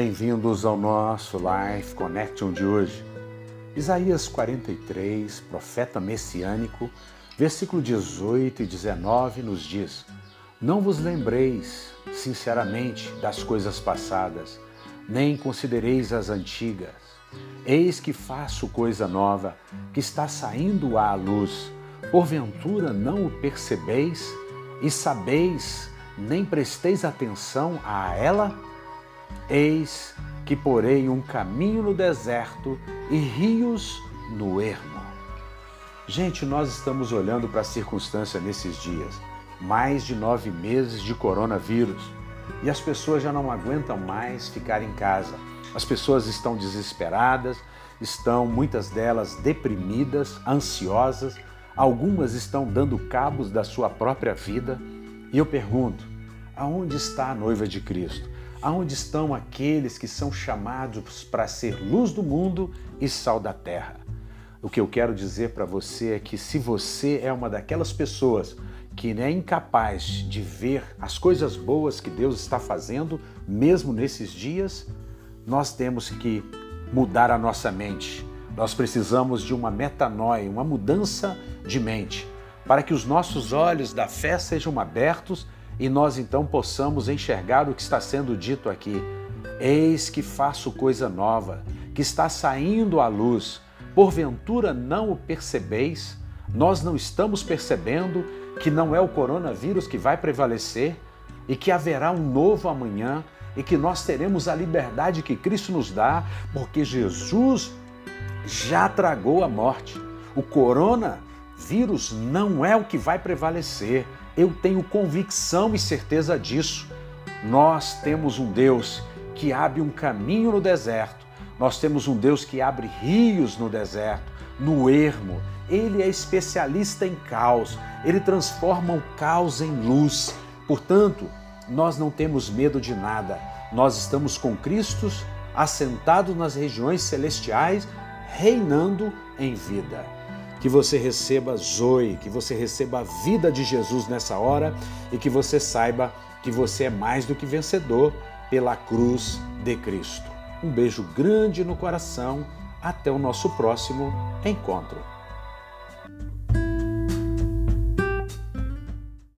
Bem-vindos ao nosso Life Connection de hoje. Isaías 43, profeta messiânico, versículo 18 e 19 nos diz: Não vos lembreis, sinceramente, das coisas passadas, nem considereis as antigas. Eis que faço coisa nova, que está saindo à luz. Porventura não o percebeis e sabeis, nem presteis atenção a ela? Eis que porei um caminho no deserto e rios no ermo. Gente, nós estamos olhando para a circunstância nesses dias. Mais de nove meses de coronavírus e as pessoas já não aguentam mais ficar em casa. As pessoas estão desesperadas, estão muitas delas deprimidas, ansiosas, algumas estão dando cabos da sua própria vida. E eu pergunto: aonde está a noiva de Cristo? Aonde estão aqueles que são chamados para ser luz do mundo e sal da terra? O que eu quero dizer para você é que se você é uma daquelas pessoas que é incapaz de ver as coisas boas que Deus está fazendo, mesmo nesses dias, nós temos que mudar a nossa mente. Nós precisamos de uma metanoia, uma mudança de mente, para que os nossos olhos da fé sejam abertos e nós então possamos enxergar o que está sendo dito aqui. Eis que faço coisa nova, que está saindo à luz. Porventura não o percebeis? Nós não estamos percebendo que não é o coronavírus que vai prevalecer e que haverá um novo amanhã e que nós teremos a liberdade que Cristo nos dá, porque Jesus já tragou a morte. O coronavírus não é o que vai prevalecer. Eu tenho convicção e certeza disso. Nós temos um Deus que abre um caminho no deserto. Nós temos um Deus que abre rios no deserto, no ermo. Ele é especialista em caos. Ele transforma o caos em luz. Portanto, nós não temos medo de nada. Nós estamos com Cristo assentados nas regiões celestiais, reinando em vida que você receba Zoe, que você receba a vida de Jesus nessa hora e que você saiba que você é mais do que vencedor pela cruz de Cristo. Um beijo grande no coração. Até o nosso próximo encontro.